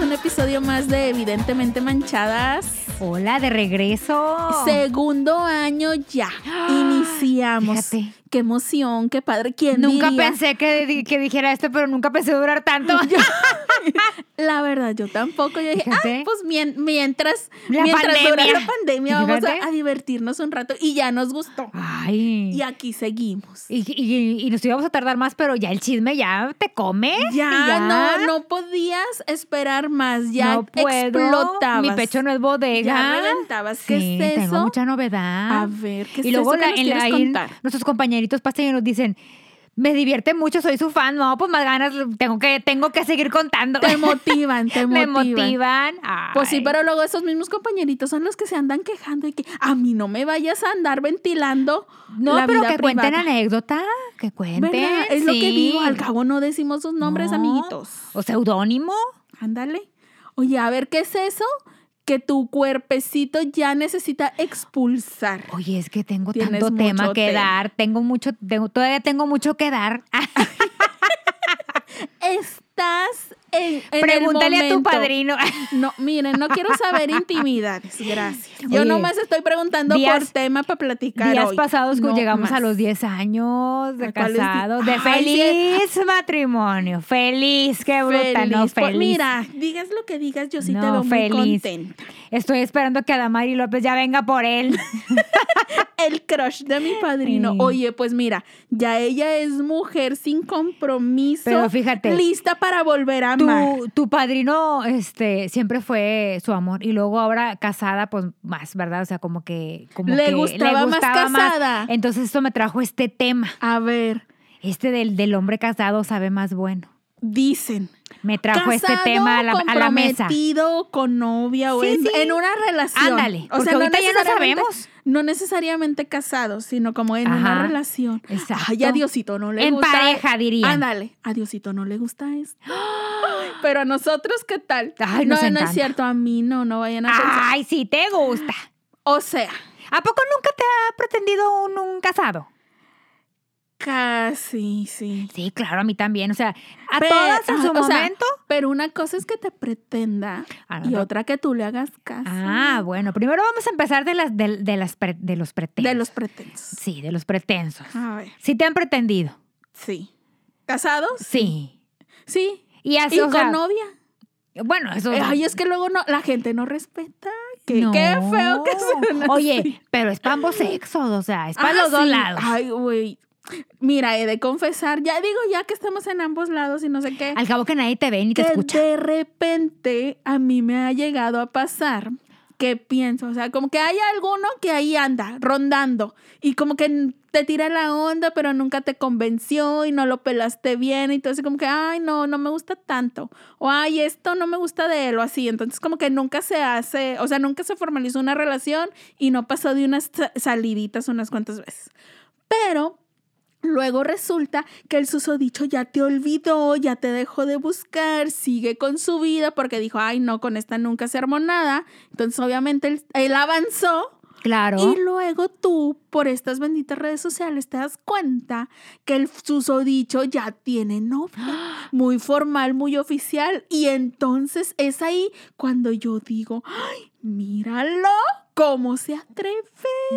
un episodio más de Evidentemente Manchadas. Hola, de regreso. Segundo año ya. Iniciamos. Fíjate. Qué emoción, qué padre. ¿Quién Nunca diría? pensé que, di- que dijera esto, pero nunca pensé durar tanto. La verdad, yo tampoco. Yo dije, Fíjate. ah, pues mien- mientras, La mientras dura pandemia. la pandemia, vamos a, a divertirnos un rato. Y ya nos gustó. Ay. Y aquí seguimos. Y, y- y nos íbamos a tardar más, pero ya el chisme ya te come. Ya, no, no podías esperar más. Ya No puedo. explotabas. Mi pecho no es bodega. Ya reventabas. ¿Qué Sí, es eso? Tengo mucha novedad. A ver, ¿qué es y luego eso que la- nos en la- contar? nuestros compañeritos pasteños nos dicen, me divierte mucho, soy su fan. No, pues más ganas, tengo que, tengo que seguir contando. Te motivan, te Me motivan. motivan. Pues sí, pero luego esos mismos compañeritos son los que se andan quejando y que a mí no me vayas a andar ventilando. No, la pero vida que cuenten anécdota, que cuenten. ¿Verdad? Es lo que digo. Al cabo no decimos sus nombres, No. amiguitos. O seudónimo. Ándale. Oye, a ver, ¿qué es eso? Que tu cuerpecito ya necesita expulsar. Oye, es que tengo Tienes tanto tema que tema. dar, tengo mucho, tengo- todavía tengo mucho que dar. Estás en, en el Pregúntale a tu padrino. No, miren, no quiero saber intimidades, gracias. Yo Oye, nomás estoy preguntando días- por tema para platicar Días hoy. pasados No llegamos a los 10 años de ¿A cuáles di- casados, de Ay, feliz matrimonio. Feliz, qué bruta, no Feliz. Feliz. Mira, digas lo que digas, yo sí te No, veo muy contenta. Estoy esperando que Adamari López ya venga por él. El crush de mi padrino. Sí. Oye, pues mira, ya ella es mujer sin compromiso. Pero fíjate, Lista para volver a. Tu, tu padrino este, siempre fue su amor y luego ahora casada, pues más, ¿verdad? O sea, como que... Como Le que gustaba más casada. Entonces esto me trajo este tema. A ver, Este del, del hombre casado sabe más bueno. dicen. Me trajo este tema a la, a la mesa. comprometido, con novia o Sí, en, sí. en una relación. Ándale, porque ahorita ya no sabemos. No necesariamente casados, sino como en una relación. exacto. Ay, a Diosito no le En gusta. pareja, dirían. Ándale, a Diosito no le gusta esto. Pero a nosotros, ¿qué tal? Ay, no, no es cierto, a mí no, no vayan a pensar. Ay, sí, te gusta. O sea, ¿A poco nunca te ha pretendido un, un casado? casi, sí. Sí, claro, a mí también. O sea, a Pero- todas en su sea, momento. Pero una cosa es que te pretenda Ah, no, y no. otra que tú le hagas caso. Ah, bueno, primero vamos a empezar de las de, de las pre- de los pretensos. De los pretensos. Sí, de los pretensos. A ver, Sí te han pretendido. sí. ¿Casados? Sí. Sí. Y así, ¿Y o con sea, novia? bueno, eso Ay, es que luego no, la gente no respeta. Qué, No. qué feo que suena Oye, así. pero es para ambos sexos, o sea, es para Ah, los dos sí. lados. Ay, güey. Mira, he de confesar, ya digo, ya que estamos en ambos lados y no sé qué. Al cabo que nadie te ve ni te escucha. de repente a mí me ha llegado a pasar que pienso, o sea, como que hay alguno que ahí anda rondando y como que te tira la onda, pero nunca te convenció y no lo pelaste bien y entonces como que, ay, no, no me gusta tanto o ay, esto no me gusta de él o así, entonces como que nunca se hace, o sea, nunca se formalizó una relación y no pasó de unas sa- saliditas unas cuantas veces. Pero Luego resulta que el susodicho ya te olvidó, ya te dejó de buscar, sigue con su vida porque dijo, ay no, con esta nunca se armó nada. Entonces obviamente él, él avanzó Claro. y luego tú por estas benditas redes sociales te das cuenta que el susodicho ya tiene novia, muy formal, muy oficial. Y entonces es ahí cuando yo digo, ay, míralo, cómo se atreve.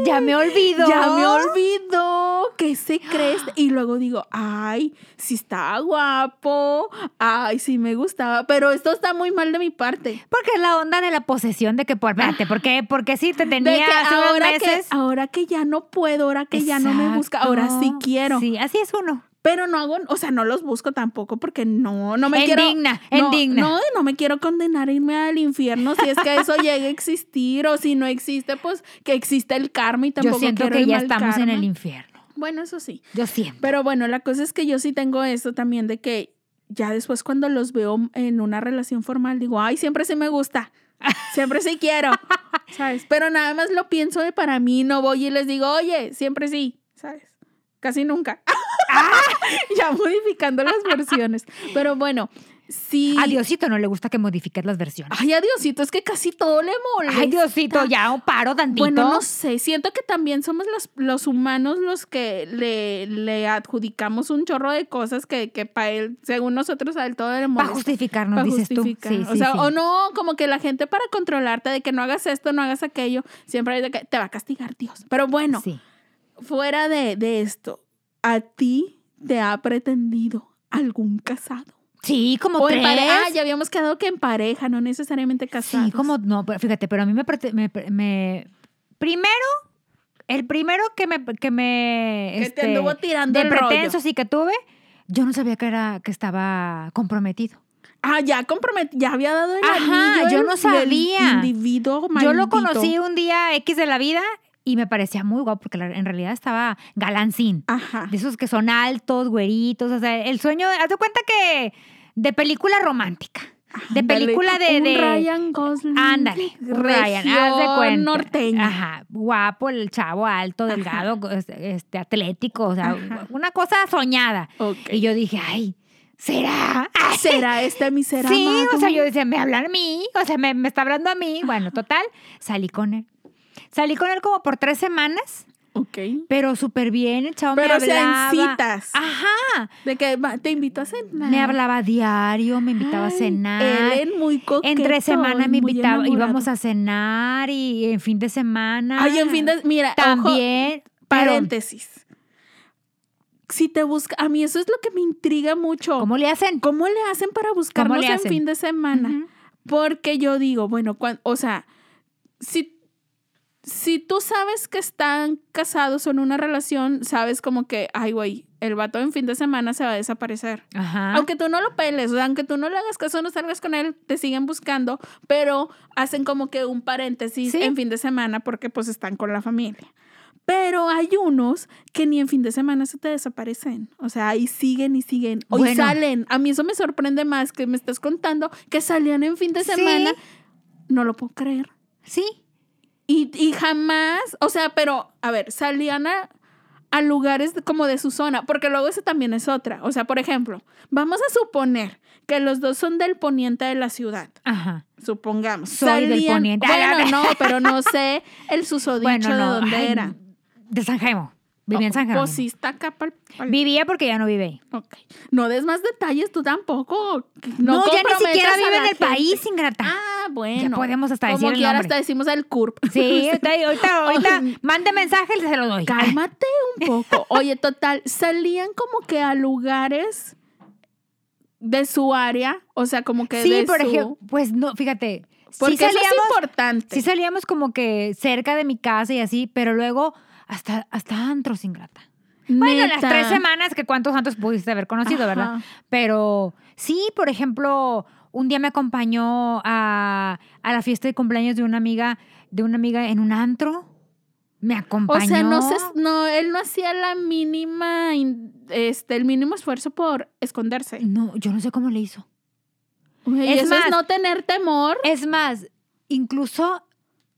Ya me olvido. Ya me olvidó que se cree. este- Y luego digo, ay, sí está guapo, ay, sí me gustaba, pero esto está muy mal de mi parte. Porque es la onda de la posesión de que, por, espérate, porque, porque sí te De tenía que hace unos ahora, que, ahora que ya no puedo, ahora que ya no me busca, ahora sí quiero. Sí, así es uno. Pero no hago, o sea, no los busco tampoco porque no, no me En quiero. digna, no, en. No, no me quiero condenar a irme al infierno si es que eso llegue a existir o si no existe, pues que existe el karma y tampoco Yo siento quiero que ya estamos en karma. el infierno. Bueno, eso sí. Yo siento. Pero bueno, la cosa es que yo sí tengo eso también de que ya después cuando los veo en una relación formal digo, ay, siempre sí me gusta. Siempre sí quiero. ¿Sabes? Pero nada más lo pienso de para mí, no voy y les digo, oye, siempre sí. ¿Sabes? Casi nunca. ya modificando las versiones. Pero bueno, sí. A Diosito no le gusta que modifiques las versiones. Ay, a Diosito, es que casi todo le molesta. Ay, Diosito, ya un paro tantito. Bueno, no sé, siento que también somos los, los humanos los que le, le adjudicamos un chorro de cosas que, que para él, según nosotros, a él todo le Para molesta. justificarnos, Pa' dices justificar. tú. Sí, o sí, sea, o no, como que la gente para controlarte de que no hagas esto, no hagas aquello, siempre hay de que te va a castigar Dios. Pero bueno, Sí. fuera de, de esto, ¿a ti te ha pretendido algún casado? Sí, como O en pareja, ah, ya habíamos quedado que en pareja, no necesariamente casados. Sí, como no, pero fíjate, pero a mí me, me, me- primero el primero que me que me Que te este, anduvo tirando de el rollo. pretenso sí que tuve, yo no sabía que era que estaba comprometido. Ah, ya comprometí, ya había dado el Ajá, anillo. yo no sabía. individuo Yo lo conocí un día X de la vida y me parecía muy guapo porque en realidad estaba galancín. Ajá. De esos que son altos, güeritos, o sea, el sueño, haz de cuenta que de película romántica. De película de, de Ryan Gosling. Ándale, Ryan, haz de cuenta. norteña. Ajá, guapo, el chavo alto, delgado, este, este, atlético, o sea, Ajá. una cosa soñada. Y yo dije, ay, ¿será? Ay, ¿Será este mi ser sí, amado? o sea, yo decía, me hablan a mí, o sea, me, me está hablando a mí. Bueno, total, salí con él. Salí con él como por tres semanas, Ok. pero súper bien, el chavo Pero, me hablaba. citas. Ajá, De que te invito a cenar. me hablaba diario, me invitaba a cenar. Él muy coqueto. Entre semana me invitaba, íbamos a cenar y en fin de semana. Ay, en fin de... Mira, ojo, También. pero- paréntesis. Si te busca... A mí eso es lo que me intriga mucho. ¿Cómo le hacen? ¿Cómo le hacen para buscarnos le en hacen? fin de semana? Porque yo digo, bueno, o sea, si, si tú sabes que están casados o en una relación, sabes como que, ay, güey, el vato en fin de semana se va a desaparecer. Ajá. Aunque tú no lo peles, o sea, aunque tú no le hagas caso, no salgas con él, te siguen buscando, pero hacen como que un paréntesis Sí. en fin de semana porque pues están con la familia. Pero hay unos que ni en fin de semana se te desaparecen. O sea, ahí siguen y siguen. O y Bueno. salen. A mí eso me sorprende más que me estás contando que salían en fin de Sí. semana. No lo puedo creer. Sí. Y, y jamás, o sea, pero, a ver, salían a, a lugares de- como de su zona, porque luego eso también es otra. O sea, por ejemplo, vamos a suponer que los dos son del poniente de la ciudad. Ajá. Supongamos. Soy del poniente. Bueno, no, pero no sé el susodicho Bueno, de no. dónde ay, era. De San Jaimo. Vivía en San Jaimo. Pues sí está acá pa'l- pa'l- Vivía porque ya no vive ahí. Ok. No des más detalles tú tampoco. No, ya ni siquiera vive en el gente. país, ingrata. Ah, bueno. Ya podemos hasta Como decir el quiera, nombre. hasta decimos el CURP. Sí, ahorita, ahorita, mande mensaje y se lo doy. Cálmate un poco. Oye, total, salían como que a lugares de su área, o sea, como que Sí, de por su- ejemplo, pues no, fíjate. Porque sí eso es salíamos, importante. sí salíamos como que cerca de mi casa y así, pero luego hasta, hasta antros, ingrata. Bueno, las tres semanas que cuántos santos pudiste haber conocido, ¿verdad? Pero sí, por ejemplo, un día me acompañó a, a la fiesta de cumpleaños de una amiga, de una amiga en un antro. Me O acompañó. sea, no sé, no, él no hacía la mínima, este, el mínimo esfuerzo por esconderse. No, yo no sé cómo le hizo. Es eso más, es no tener temor. Es más, incluso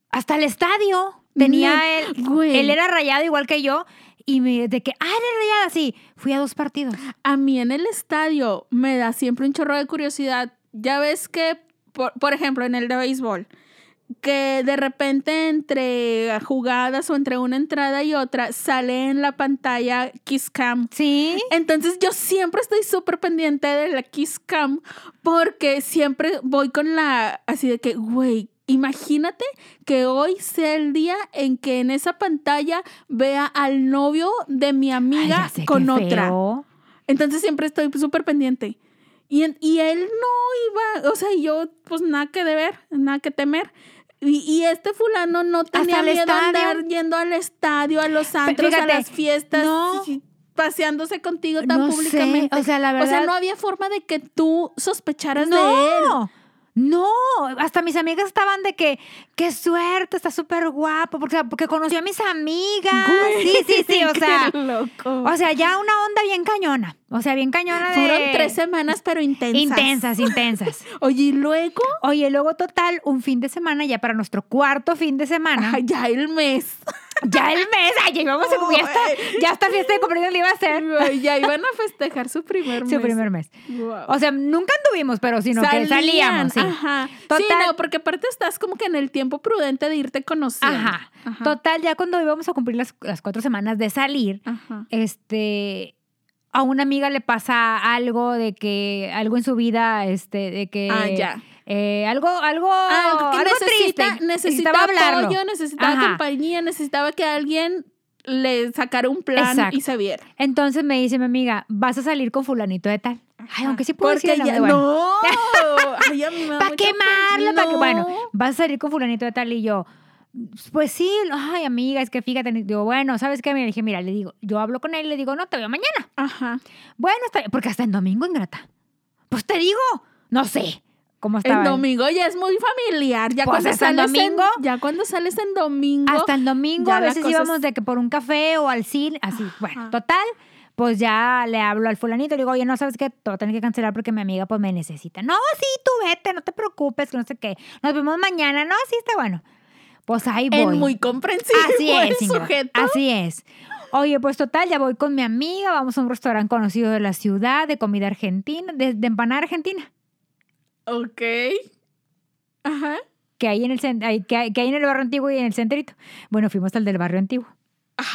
hasta el estadio tenía él. Él era rayado igual que yo. Y me, de que, ah, eres rayada, sí. Fui a dos partidos. A mí en el estadio me da siempre un chorro de curiosidad. Ya ves que, por, por ejemplo, en el de béisbol, que de repente entre jugadas o entre una entrada y otra sale en la pantalla Kiss Cam. Sí. Entonces yo siempre estoy súper pendiente de la Kiss Cam porque siempre voy con la así de que, güey, imagínate que hoy sea el día en que en esa pantalla vea al novio de mi amiga sé, con otra. feo. Entonces siempre estoy súper pendiente. Y, y él no iba, o sea, y yo pues nada que deber, nada que temer. Y, y este fulano no tenía miedo a estadio. andar yendo al estadio, a los antros, fíjate, a las fiestas, no. paseándose contigo tan No sé, públicamente. o sea, la O sea, verdad- no había forma de que tú sospecharas de él. No. Hasta mis amigas estaban de que, qué suerte, está súper guapo, porque, porque conoció a mis amigas. Güey, Sí, sí, sí, o sea, loco. o sea, ya una onda bien cañona. O sea, bien cañona de... Fueron tres semanas, pero intensas. Intensas, intensas. Oye, y luego, Oye, luego total, un fin de semana, ya para nuestro cuarto fin de semana, ay, ya el mes. Ya el mes, ay, ya íbamos a Oh, ya esta, ya esta fiesta de cumpleaños le iba a hacer. Ya iban a festejar su primer mes. Su primer mes. Wow. O sea, nunca anduvimos, pero sino que salíamos, sí. Ajá. Sí, Total. no, porque aparte estás como que en el tiempo prudente de irte conociendo. Ajá. Ajá. Total, ya cuando íbamos a cumplir las, las cuatro semanas de salir, Ajá. este, a una amiga le pasa algo de que, algo en su vida, este, de que... Ah, ya. Eh, algo, algo, Algo que algo necesita, triste. necesitaba hablarlo. apoyo, necesitaba Ajá. compañía, necesitaba que alguien le sacara un plan Exacto. y se viera. Entonces me dice mi amiga, vas a salir con fulanito de tal. Ay, aunque sí puedo decir el ya, bueno. no. Ay, a mí me da ¿Para pena. ¿Para que, No. bueno, vas a salir con fulanito de tal y yo, pues sí, ay amiga, es que fíjate, digo, bueno, ¿sabes qué? Me dije, mira, le digo, yo hablo con él y le digo, no, te veo mañana. Ajá. Bueno, está porque hasta en domingo, ingrata. Pues te digo, no sé cómo El domingo ya es muy familiar. Ya Pues cuando el sales en- domingo. ya cuando sales en domingo. Hasta el domingo a veces íbamos es- de que por un café o al cine, así. Bueno, total, pues ya le hablo al fulanito, le digo, oye, no sabes qué, te voy a tener que cancelar porque mi amiga pues me necesita. No, sí, tú vete, no te preocupes, que no sé qué. Nos vemos mañana. No, sí, está bueno. Pues ahí voy. En muy comprensivo. Así el es, Ingrid, sujeto. Así es. Oye, pues total, ya voy con mi amiga, vamos a un restaurante conocido de la ciudad, de comida argentina, de, de empanada argentina, Ok. Ajá. que hay en el que, hay, que hay en el barrio antiguo y en el centrito. Bueno, fuimos al del barrio antiguo.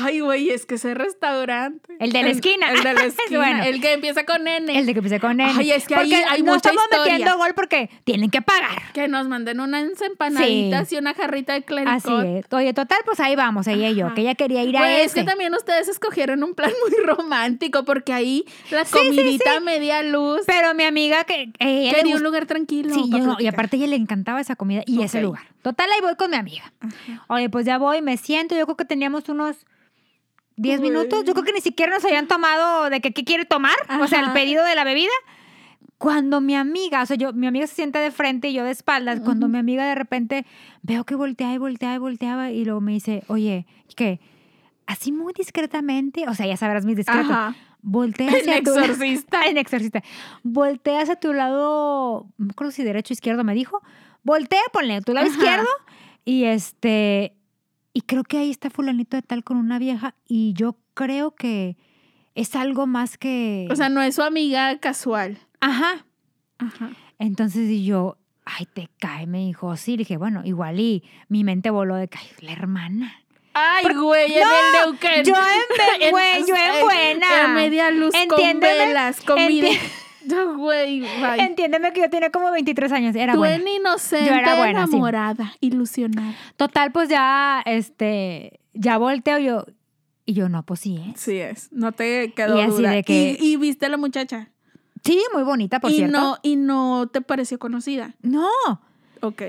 Ay, güey, es que ese restaurante. El de la esquina. El de la esquina. Bueno. El que empieza con N. El de que empecé con él. Ay, es que ahí hay no mucha estamos historia. metiendo gol porque tienen que pagar. Que nos manden unas empanaditas y una jarrita de clericot. Así es. Oye, total, pues ahí vamos, ella y yo, que ella quería ir a Güey, es ese. que también ustedes escogieron un plan muy romántico porque ahí la sí, comidita sí. a media luz Pero mi amiga que eh, quería un lugar tranquilo. Sí, yo y aparte a ella le encantaba esa comida y ese lugar. Total, ahí voy con mi amiga. Oye, pues ya voy, me siento. Yo creo que teníamos unos 10 Güey. minutos. Yo creo que ni siquiera nos habían tomado de que qué quiere tomar. O sea, el pedido de la bebida. Cuando mi amiga, o sea, yo, mi amiga se sienta de frente y yo de espaldas. Cuando mi amiga de repente veo que volteaba y volteaba y volteaba y luego me dice, oye, ¿qué? Así muy discretamente, o sea, ya sabrás mis discretos. Ajá. Voltea En hacia tu exorcista. en exorcista. Voltea hacia tu lado, no me acuerdo si derecho o izquierdo me dijo. Voltea, ponle tu lado Ajá. izquierdo. Y este, y creo que ahí está fulanito de tal con una vieja. Y yo creo que es algo más que. O sea, no es su amiga casual. ajá. Ajá. Entonces y yo, ay, te cae, me dijo, sí. Dije, bueno, igual y mi mente voló de que, ay, la hermana. Ay, güey, en No, el Neuquén. yo en güey, yo en buena. En media luz con velas, enti- No, güey, bye. Entiéndeme que yo tenía como 23 años. Era Tú buena. en inocente, Yo era buena, sí. enamorada, ilusionada. Total, pues ya, este, ya volteo yo. Y yo, no, pues sí, ¿eh? Sí es, no te quedó Y así duda. de que- Y, y viste a la muchacha. Sí, muy bonita, por y cierto. no, y no te pareció conocida. No. Ok.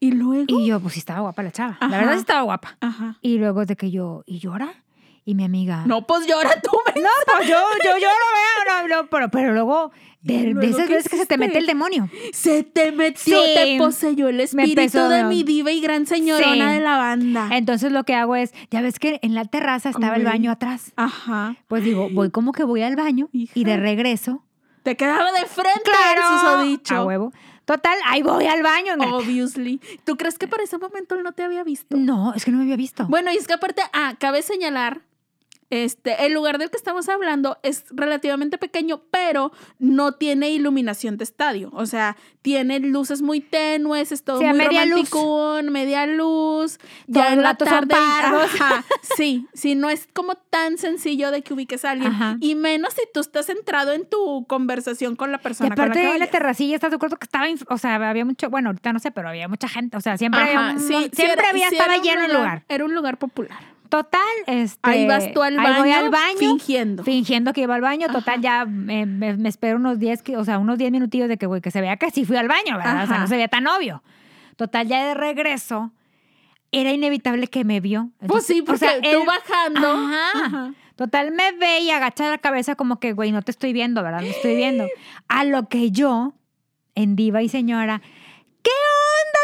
Y luego. Y yo, pues sí estaba guapa la chava. Ajá. La verdad sí estaba guapa. Ajá. Y luego de que yo, ¿y llora? Y mi amiga. No, pues llora tú, men. No, pues yo, yo, yo no veo, no, no, pero, pero luego, de, ¿Y de esas veces que se te mete el demonio. Se te metió, Sí. te poseyó el espíritu de no. mi diva y gran señorona Sí. de la banda. Entonces lo que hago es, ya ves que en la terraza estaba el baño atrás. Ajá. Pues digo, voy como que voy al baño y de regreso. Te quedaba de frente, Claro. eso dicho. A huevo. Total, ahí voy al baño. Obviously. ¿Tú crees que para ese momento él no te había visto? No, es que no me había visto. Bueno, y es que aparte, ah, cabe señalar, este, el lugar del que estamos hablando es relativamente pequeño, pero no tiene iluminación de estadio. O sea, tiene luces muy tenues, es todo Sí, muy media luz. media luz. Ya en la tarde. Ajá, sí, sí, no es como tan sencillo de que ubiques a alguien. Ajá. Y menos si tú estás centrado en tu conversación con la Y persona con la aparte que de la terracilla, ¿estás de acuerdo que estaba, o sea, había mucho, bueno, ahorita no sé, pero había mucha gente, o sea, siempre Ajá, había, un sí, mon- sí siempre era- había, estaba lleno el lugar. Era un lugar popular. Total, este. Ahí vas tú al baño, voy al baño, fingiendo. fingiendo que iba al baño, total, Ajá. ya me, me- me espero unos 10, que- o sea, unos 10 minutillos de que, güey, que se vea que sí fui al baño, ¿verdad? O sea, no se veía tan obvio. Total, ya de regreso, era inevitable que me vio. Pues sí, o porque sea, tú él- bajando. Ajá. Ajá. Total, me ve y agacha la cabeza como que, güey, no te estoy viendo, ¿verdad? No estoy viendo. A lo que yo, en diva y señora.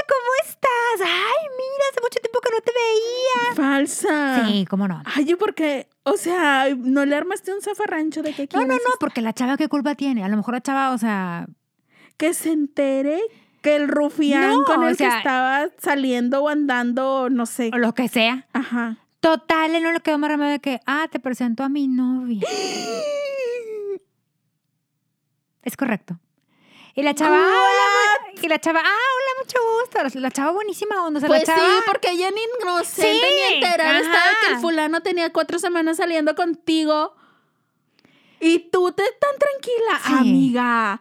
¿Cómo estás? Ay, mira, hace mucho tiempo que no te veía. Falsa. Sí, cómo no. Ay, yo porque, o sea, no le armaste un zafarrancho de que No, no, no, porque la chava, ¿qué culpa tiene? A lo mejor la chava, o sea, que se entere que el rufián No, con el o sea- que estaba saliendo o andando, no sé. o lo que sea. Ajá. Total, él no le quedó más remedio de que, ah, te presento a mi novia. Es correcto. Y la chava, ah, hola, y la chava, ah, hola, mucho gusto. La chava buenísima onda. o sea, Pues la chava, sí, porque ella ni inocente Sí, ni enterada estaba ajá. que el fulano tenía cuatro semanas saliendo contigo. Y tú te tan tranquila, Sí. amiga.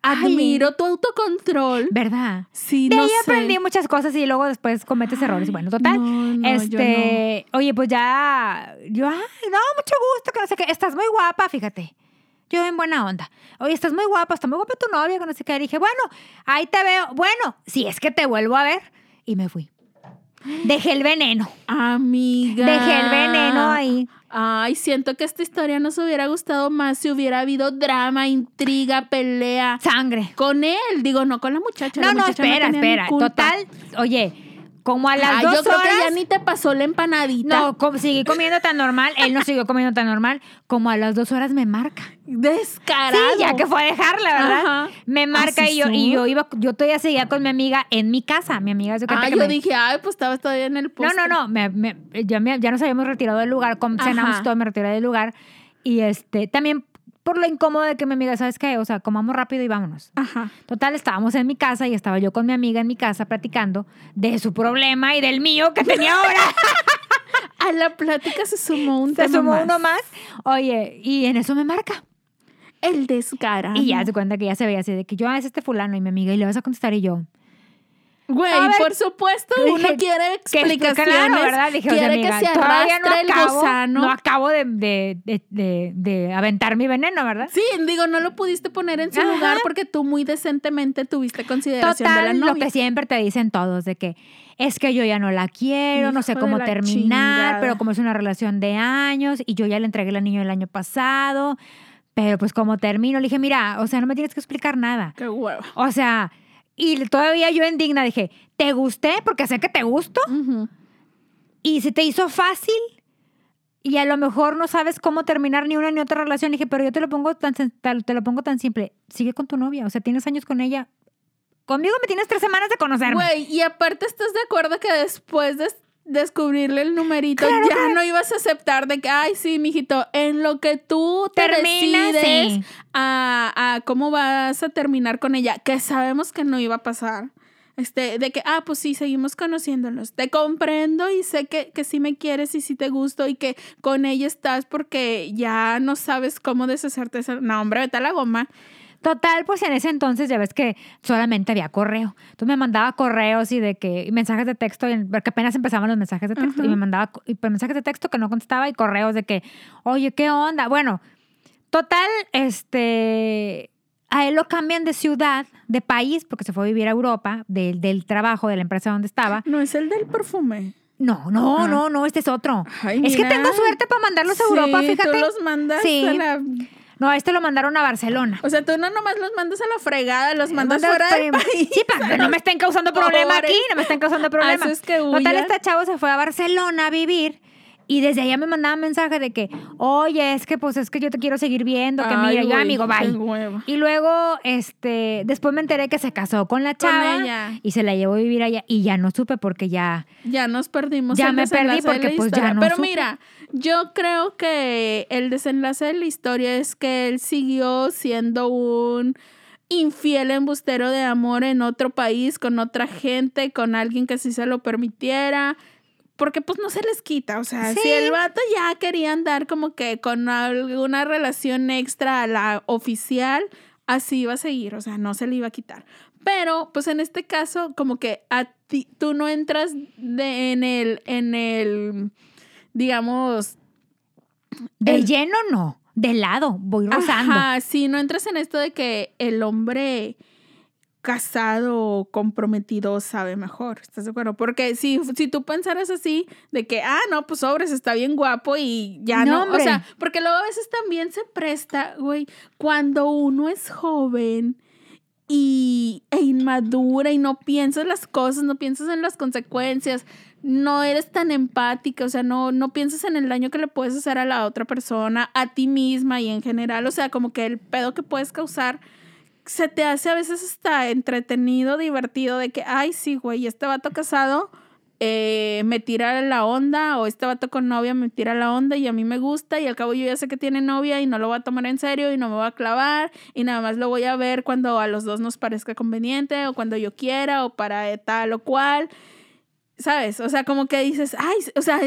Ay. Admiro tu autocontrol. ¿verdad? Sí, De no ahí sé. aprendí muchas cosas y luego después cometes errores. Bueno, total. No, no, yo este, oye, pues ya, yo, ay, no, mucho gusto, que no sé qué. Estás muy guapa, fíjate. Yo en buena onda. Oye, estás muy guapa, está muy guapa tu novia, que no sé qué. dije, bueno, ahí te veo. Bueno, si es que te vuelvo a ver. Y me fui. Dejé el veneno. Amiga. Dejé el veneno ahí. Ay, siento que esta historia nos hubiera gustado más si hubiera habido drama, intriga, pelea. Sangre. Con él, digo, no con la muchacha. No, la no, espera, espera. Total, oye, como a las Ay, dos yo creo horas. que ya ni te pasó la empanadita. No, com- seguí comiendo tan normal. Él no siguió comiendo tan normal. Como a las dos horas me marca. Descarado. Sí, ya que fue a dejarla, ¿verdad? Ajá. Me marca ¿Así y yo, y yo iba, yo todavía seguía con mi amiga en mi casa. Mi amiga se Ah, yo me- dije, ay, pues estabas todavía en el No, poste. no, no, me- me- ya, ya nos habíamos retirado del lugar, cenamos todo, me retiré del lugar. Y este, también por lo incómodo de que mi amiga, ¿sabes qué? O sea, comamos rápido y vámonos. Ajá. Total, estábamos en mi casa y estaba yo con mi amiga en mi casa platicando de su problema y del mío que tenía ahora. A la plática se sumó un Se sumó más. uno más. Oye, y en eso me marca. El descarado. Y ya se cuenta que ya se veía así de que yo, ah, es este fulano y mi amiga, y le vas a contestar y yo. Güey, por supuesto, dije, uno quiere Que explicaciones. claro, ¿verdad? Dije, quiere amiga, que se todavía no arrastre el acabo, gusano. no acabo de, de, de, de- de aventar mi veneno, ¿verdad? Sí, digo, no lo pudiste poner en su Ajá. lugar porque tú muy decentemente tuviste consideración de la Total, lo novia. que siempre te dicen todos, de que es que yo ya no la quiero, no sé cómo terminar, chingada. pero como es una relación de años y yo ya le entregué el anillo el año pasado, pero pues como termino, le dije, mira, o sea, no me tienes que explicar nada. Qué hueva. O sea, y todavía yo indigna dije, ¿te gusté? Porque sé que te gusto. Y si te hizo fácil y a lo mejor no sabes cómo terminar ni una ni otra relación, dije, pero yo te lo pongo tan, te lo pongo tan simple. Sigue con tu novia, o sea, tienes años con ella. Conmigo me tienes tres semanas de conocerme. Güey, y aparte estás de acuerdo que después de descubrirle el numerito Claro ya que- no ibas a aceptar de que, ay, sí, mijito, en lo que tú te Termina, decides sí. a, a cómo vas a terminar con ella, que sabemos que no iba a pasar. Este, de que, ah, pues sí, seguimos conociéndonos. Te comprendo y sé que, que sí me quieres y sí te gusto y que con ella estás porque ya no sabes cómo deshacerte. No, hombre, vete a la goma. Total, pues en ese entonces ya ves que solamente había correo. Tú me mandaba correos y de que y mensajes de texto, porque apenas empezaban los mensajes de texto, y me mandaba y, pues, mensajes de texto que no contestaba y correos de que, oye, ¿qué onda? Bueno, total, este, a él lo cambian de ciudad, de país, porque se fue a vivir a Europa, del, del trabajo, de la empresa donde estaba. No es el del perfume. No, no, Ah. no, no, este es otro. Ay, es que tengo suerte para mandarlos a Europa, Sí, fíjate. Tú los mandas Sí. a la... No, este lo mandaron a Barcelona. O sea, tú no nomás los mandas a la fregada, los mandas Manda fuera del país. Sí, para que no me estén causando problema aquí, no me estén causando problema. Haces que Total, este chavo se fue a Barcelona a vivir y desde allá me mandaba mensaje de que, oye, es que pues es que yo te quiero seguir viendo, que Ay, mira, yo amigo, bye. Y luego, este, después me enteré que se casó con la Con chava ella. y se la llevó a vivir allá y ya no supe porque ya, Ya nos perdimos. Ya me perdí porque, pues, ya no Pero supe. mira, yo creo que el desenlace de la historia es que él siguió siendo un infiel embustero de amor en otro país, con otra gente, con alguien que sí se lo permitiera. Porque pues no se les quita, o sea, Sí. si el vato ya quería andar como que con alguna relación extra a la oficial, así iba a seguir, o sea, no se le iba a quitar. Pero, pues en este caso, como que a ti, tú no entras de, en el, en el, digamos, de El- lleno no, de lado, voy rozando. Ajá, sí, no entras en esto de que el hombre casado o comprometido sabe mejor, ¿estás de acuerdo? Porque si, si tú pensaras así, de que, ah, no, pues sobres, está bien guapo y ya No, no, o sea, porque luego a veces también se presta, güey, cuando uno es joven y, e inmadura y no piensas las cosas, no piensas en las consecuencias, no eres tan empática, o sea, no, no piensas en el daño que le puedes hacer a la otra persona, a ti misma y en general, o sea, como que el pedo que puedes causar se te hace a veces hasta entretenido, divertido, de que, ay, sí, güey, este vato casado eh, me tira la onda o este vato con novia me tira la onda y a mí me gusta y al cabo yo ya sé que tiene novia y no lo voy a tomar en serio y no me voy a clavar y nada más lo voy a ver cuando a los dos nos parezca conveniente o cuando yo quiera o para tal o cual. ¿Sabes? O sea, como que dices, ay, o sea,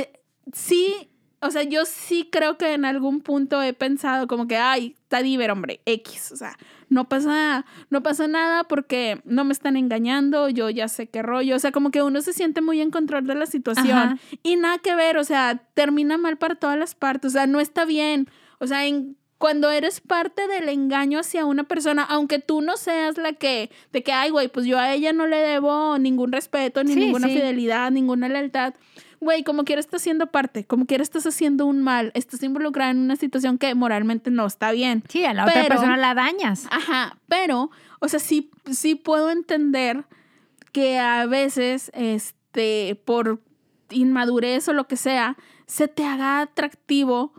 sí o sea, yo sí creo que en algún punto he pensado como que, ay, está diver, hombre, X. O sea, no pasa, no pasa nada porque no me están engañando, yo ya sé qué rollo. O sea, como que uno se siente muy en control de la situación. Y nada que ver, o sea, termina mal para todas las partes. O sea, no está bien. O sea, en, cuando eres parte del engaño hacia una persona, aunque tú no seas la que, de que, ay, güey, pues yo a ella no le debo ningún respeto, ni ninguna fidelidad, ninguna lealtad güey, como quiera estás haciendo parte, como quiera estás haciendo un mal, estás involucrada en una situación que moralmente no está bien. Sí, a la otra persona la dañas. Ajá, pero, o sea, sí, sí puedo entender que a veces, este, por inmadurez o lo que sea, se te haga atractivo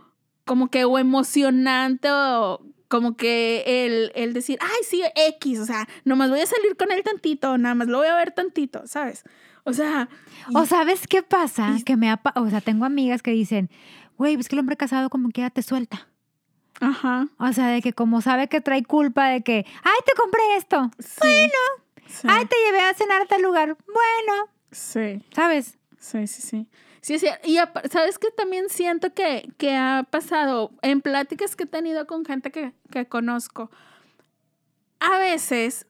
como que o emocionante o como que el, el decir, ay, sí, X, o sea, nomás voy a salir con él tantito, nada más lo voy a ver tantito, ¿sabes? O sea. O sabes qué pasa? que me o sea, tengo amigas que dicen, güey, ves que el hombre casado como que ya te suelta. Ajá. O sea, de que como sabe que trae culpa de que, ay, te compré esto. Bueno. Ay, te llevé a cenar a tal lugar. Bueno. Sí. ¿Sabes? Sí, sí, sí. Sí, sí. Y sabes que también siento que, que ha pasado en pláticas que he tenido con gente que, que conozco. A veces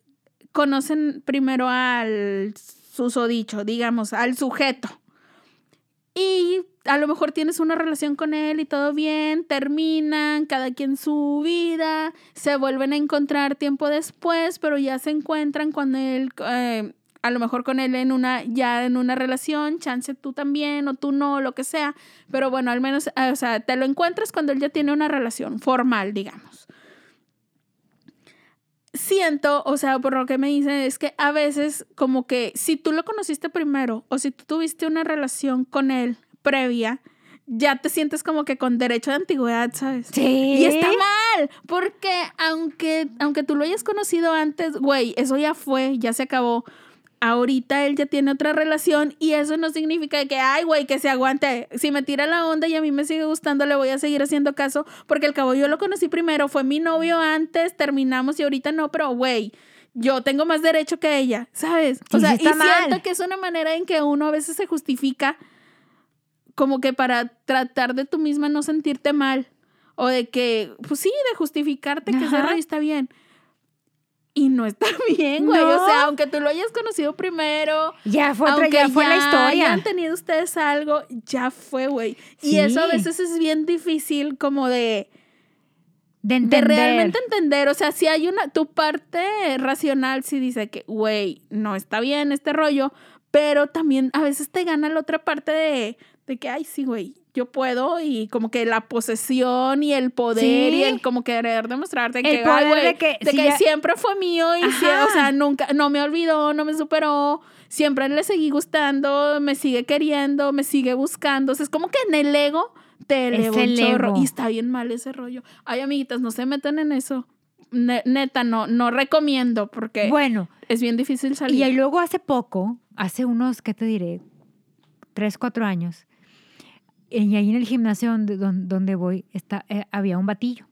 conocen primero al susodicho, digamos, al sujeto. Y a lo mejor tienes una relación con él y todo bien, terminan, cada quien su vida, se vuelven a encontrar tiempo después, pero ya se encuentran cuando él, eh, a lo mejor con él en una, ya en una relación, chance tú también o tú no, lo que sea, pero bueno, al menos, o sea, te lo encuentras cuando él ya tiene una relación formal, digamos siento, o sea, por lo que me dicen, es que a veces como que si tú lo conociste primero o si tú tuviste una relación con él previa, ya te sientes como que con derecho de antigüedad, ¿sabes? Sí. Y está mal, porque aunque, aunque tú lo hayas conocido antes, güey, eso ya fue, ya se acabó ahorita él ya tiene otra relación y eso no significa que, ay, güey, que se aguante. Si me tira la onda y a mí me sigue gustando, le voy a seguir haciendo caso porque el cabo yo lo conocí primero, fue mi novio antes, terminamos y ahorita no, pero, güey, yo tengo más derecho que ella, ¿sabes? O sea, y siento que es una manera en que uno a veces se justifica como que para tratar de tú misma no sentirte mal o de que, pues sí, de justificarte que ese rey está bien y no está bien, güey. O sea, aunque tú lo hayas conocido primero. Ya fue, aunque ya fue la historia. hayan tenido ustedes algo, ya fue, güey. Y eso a veces es bien difícil como de... De, entender. de realmente entender. O sea, si hay una... Tu parte racional sí dice que, güey, no está bien este rollo. Pero también a veces te gana la otra parte de, de que, ay, sí, güey, yo puedo y como que la posesión y el poder y el como querer demostrarte que, de que, siempre fue mío y o sea, nunca, no me olvidó, no me superó, siempre le seguí gustando, me sigue queriendo, me sigue buscando, o sea, es como que en el ego te elevó un chorro y está bien mal ese rollo. Ay, amiguitas, no se metan en eso. neta, no, no recomiendo porque bueno, es bien difícil salir. Y luego hace poco, hace unos, ¿qué te diré? Tres, cuatro años, y ahí en el gimnasio donde, donde voy está, eh, había un batillo.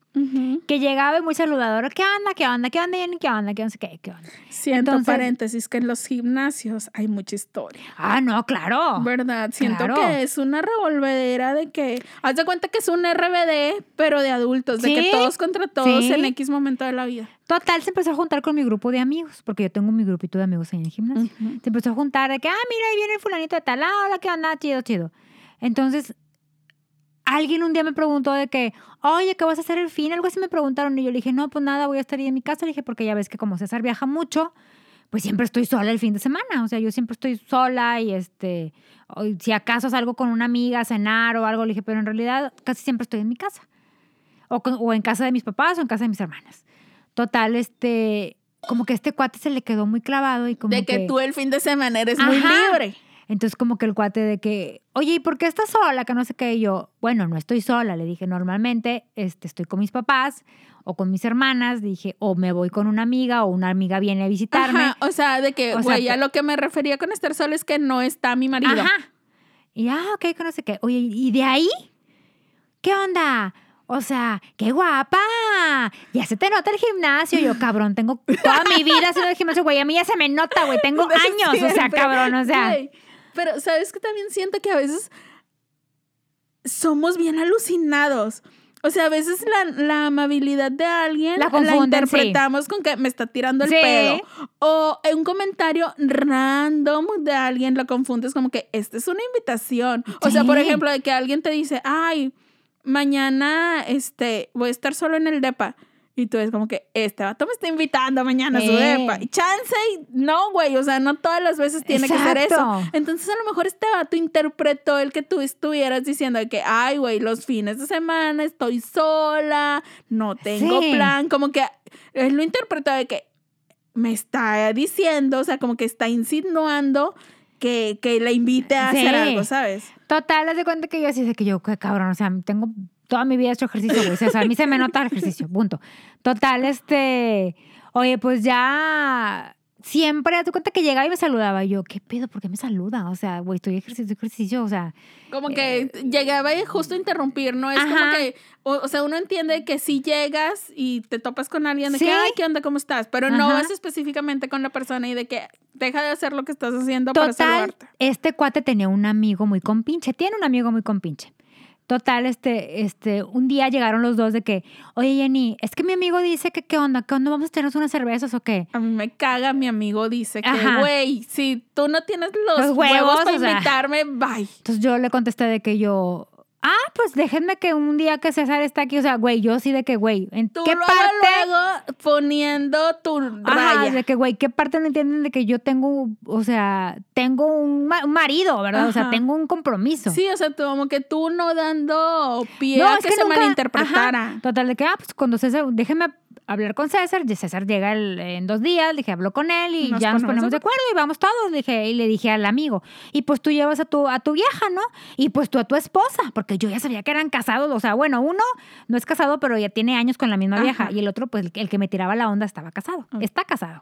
Que llegaba muy saludador, ¿qué onda? ¿Qué onda? ¿Qué onda? ¿Qué onda? ¿Qué onda? ¿Qué, qué onda? Siento paréntesis que en los gimnasios hay mucha historia. Ah, no, claro. ¿Verdad? Siento que es una revolvedera de que, haz de cuenta que es un RBD, pero de adultos, de que todos contra todos en X momento de la vida. Total, se empezó a juntar con mi grupo de amigos, porque yo tengo mi grupito de amigos ahí en el gimnasio. Se empezó a juntar de que, ah, mira, ahí viene el fulanito de tal, ah, hola, ¿qué onda? Chido, chido. Entonces, alguien un día me preguntó de que, oye, ¿qué vas a hacer el fin? Algo así me preguntaron y yo le dije, no, pues nada, voy a estar ahí en mi casa. Le dije, porque ya ves que como César viaja mucho, pues siempre estoy sola el fin de semana. O sea, yo siempre estoy sola y este, si acaso salgo con una amiga a cenar o algo, le dije, pero en realidad casi siempre estoy en mi casa. O, o en casa de mis papás o en casa de mis hermanas. Total, este, como que este cuate se le quedó muy clavado y como De que, tú el fin de semana eres muy libre. Entonces como que el cuate de que, oye, ¿y por qué estás sola? Que no sé qué. Y yo, bueno, no estoy sola. Le dije, normalmente este, estoy con mis papás o con mis hermanas. Dije, o me voy con una amiga o una amiga viene a visitarme. Ajá, o sea, de que, güey, a que- lo que me refería con estar sola es que no está mi marido. Ajá. Y ah, ok, que no sé qué. Oye, ¿y de ahí? ¿Qué onda? O sea, qué guapa. Ya se te nota el gimnasio. Yo, cabrón, tengo toda mi vida haciendo el gimnasio, güey. A mí ya se me nota, güey. Tengo años. O sea, cabrón, o sea. Pero, ¿sabes que También siento que a veces somos bien alucinados. O sea, a veces la, la amabilidad de alguien La la, sí. interpretamos con que me está tirando el Sí. pedo. O un comentario random de alguien lo confundes como que esta es una invitación. O sea, por ejemplo, de que alguien te dice, ay, mañana este, voy a estar solo en el DEPA. Y tú ves como que este vato me está invitando mañana a su Eh. depa. Y chance, y no, güey. O sea, no todas las veces tiene que ser eso. Entonces, a lo mejor este vato interpretó el que tú estuvieras diciendo de que, ay, güey, los fines de semana estoy sola, no tengo Sí. plan. Como que él lo interpretó de que me está diciendo, o sea, como que está insinuando que, que le invite a hacer algo, ¿sabes? Total, haz de cuenta que yo así de que yo, qué cabrón, o sea, tengo toda mi vida hecho ejercicio, güey. O sea, a mí se me nota el ejercicio, punto. Total, este, oye, pues ya siempre, de cuenta que llegaba y me saludaba. Y yo, ¿qué pedo? ¿Por qué me saluda? O sea, güey, estoy ejercicio, ejercicio, o sea, Como que llegaba y justo interrumpir, ¿no? Es como Eh, que, o, o sea, uno entiende que si llegas y te topas con alguien de Sí. que, ay, ¿qué onda? ¿Cómo estás? Pero no vas específicamente con la persona y de que deja de hacer lo que estás haciendo para Total, saludarte. este cuate tenía un amigo muy compinche, tiene un amigo muy compinche. Total, este, este, un día llegaron los dos de que, oye Jenny, es que mi amigo dice que qué onda, ¿qué onda? ¿Vamos a tenernos unas cervezas o qué? A mí me caga, mi amigo dice que, güey, si tú no tienes los, Los huevos, huevos, para o sea. invitarme, bye. Entonces yo le contesté de que yo, ah, pues déjenme que un día que César está aquí, o sea, güey, yo sí de que, güey, ¿en Tú qué parte? luego poniendo tu Ajá, raya. de que, güey, ¿qué parte no entienden de que yo tengo, o sea, tengo un, ma- un marido, ¿verdad? O sea, Ajá. tengo un compromiso. Sí, o sea, tú, como que tú no dando pie No, a es que, que se nunca- malinterpretara. Ajá. Total, de que, ah, pues cuando César, déjeme hablar con César, y César llega el- en dos días, le dije, hablo con él y Nos ya nos ponemos de acuerdo y vamos todos, le dije, y le dije al amigo, y pues tú llevas a tu, a tu vieja, ¿no? Y pues tú a tu esposa, porque yo ya sabía que eran casados, o sea, bueno, uno no es casado, pero ya tiene años con la misma Ajá. vieja, y el otro, pues el, que- me tiraba la onda estaba casado, está casado,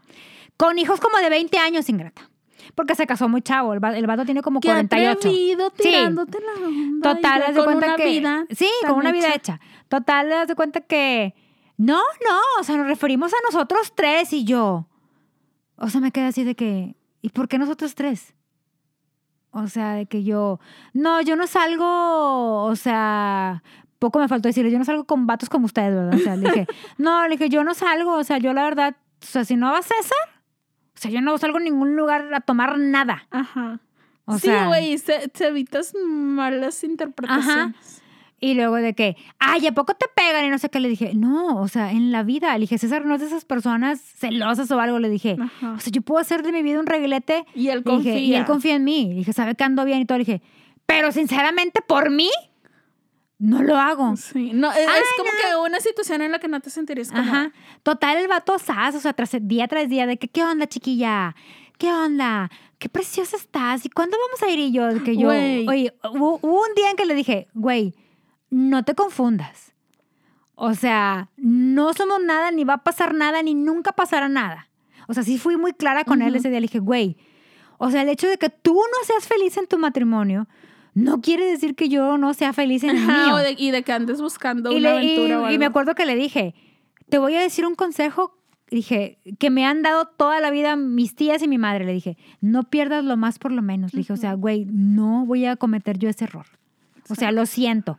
con hijos como de 20 años, ingrata. Porque se casó muy chavo, el, el vato tiene como Qué 48. atrevido Sí. tirándote la onda. Total, haz de cuenta que. vida sí, con una vida hecha. hecha. Total, haz de cuenta que. No, no, o sea, nos referimos a nosotros tres y yo. O sea, me quedé así de que. ¿Y por qué nosotros tres? O sea, de que yo. No, yo no salgo. O sea. Poco me faltó decirle, yo no salgo con vatos como ustedes, ¿verdad? O sea, le dije, no, le dije, yo no salgo, o sea, yo la verdad, o sea, si no va César, o sea, yo no salgo a ningún lugar a tomar nada. Ajá. O sí, güey, se, te evitas malas interpretaciones. Y luego de que, ay, ¿a poco te pegan? Y no sé qué. Le dije, no, o sea, en la vida. Le dije, César no es de esas personas celosas o algo. Le dije, Ajá. o sea, yo puedo hacer de mi vida un reglete. Y él confía. dije, y él confía en mí. Le dije, sabe que ando bien y todo. Le dije, pero sinceramente, por mí, no lo hago. Sí, no, es, es Ay, como que una situación en la que no te sentirías como... Ajá. Total, el vato sas, o sea, tras, día tras día, de que, ¿qué onda, chiquilla? ¿Qué onda? Qué preciosa estás. ¿Y cuándo vamos a ir? Y yo, que yo, Güey. oye, hubo, hubo un día en que le dije, güey, no te confundas. O sea, no somos nada, ni va a pasar nada, ni nunca pasará nada. O sea, sí fui muy clara con él ese día. Le dije, güey, o sea, el hecho de que tú no seas feliz en tu matrimonio no quiere decir que yo no sea feliz en el mío de- y de que andes buscando y, una le- y- aventura o algo. y me acuerdo que le dije, te voy a decir un consejo, dije, que me han dado toda la vida mis tías y mi madre. Le dije, no pierdas lo más por lo menos. Le dije, o sea, güey, no voy a cometer yo ese error. O sea, lo siento.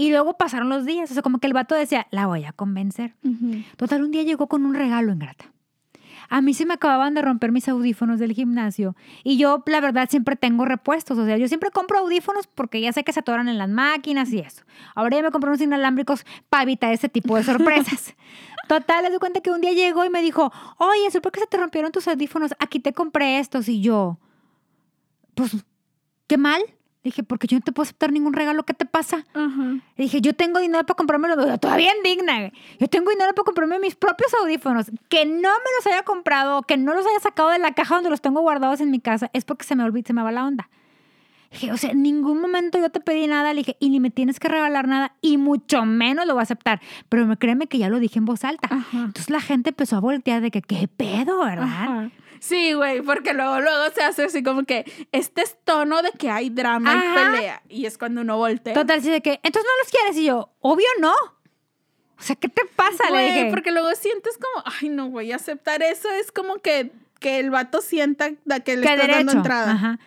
Y luego pasaron los días, o sea, como que el vato decía, la voy a convencer. Ujú. Total, un día llegó con un regalo ingrata. A mí se me acababan de romper mis audífonos del gimnasio y yo, la verdad, siempre tengo repuestos. O sea, yo siempre compro audífonos porque ya sé que se atoran en las máquinas y eso. Ahora ya me compré unos inalámbricos para evitar ese tipo de sorpresas. Total, les doy cuenta que un día llegó y me dijo, oye, ¿por qué se te rompieron tus audífonos? Aquí te compré estos y yo, pues, qué mal. Le dije, porque yo no te puedo aceptar ningún regalo, ¿qué te pasa? Ajá. Le dije, yo tengo dinero para comprarme los todavía indigna. Yo tengo dinero para comprarme mis propios audífonos. Que no me los haya comprado, que no los haya sacado de la caja donde los tengo guardados en mi casa, es porque se me olvida, se me va la onda. Dije, o sea, en ningún momento yo te pedí nada, le dije, y ni me tienes que regalar nada, y mucho menos lo voy a aceptar. Pero me- créeme que ya lo dije en voz alta. Ajá. Entonces la gente empezó a voltear de que, ¿qué pedo, verdad? Ajá. Sí, güey, porque luego, luego se hace así como que este es tono de que hay drama y Ajá. pelea. Y es cuando uno voltea. Total, sí, de que, entonces no los quieres. Y yo, obvio no. O sea, ¿qué te pasa? Le Güey, dije. porque luego sientes como, ay, no, güey, aceptar eso es como que, que el vato sienta que le ¿Qué estás dando entrada. Ajá.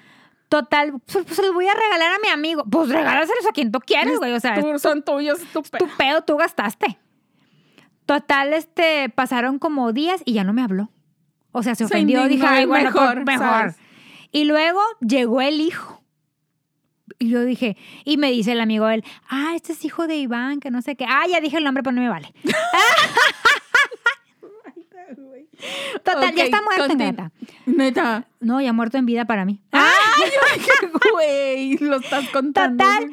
Total, pues, pues se los voy a regalar a mi amigo. Pues regálaselos a quien tú quieres, güey. O sea, Tú- son tuyos, tu tu pedo. pedo, tú gastaste. Total, este, pasaron como días y ya no me habló. O sea, se Se ofendió. Dije, indignó ay, bueno, mejor, mejor. mejor. ¿sabes? Y luego llegó el hijo. Y yo dije, y me dice el amigo él, ah, este es hijo de Iván, que no sé qué. Ah, ya dije el nombre, pero no me vale. Total, ya está muerto, continu- neta. Neta. No, ya muerto en vida para mí. Ay, güey, lo estás contando. Total,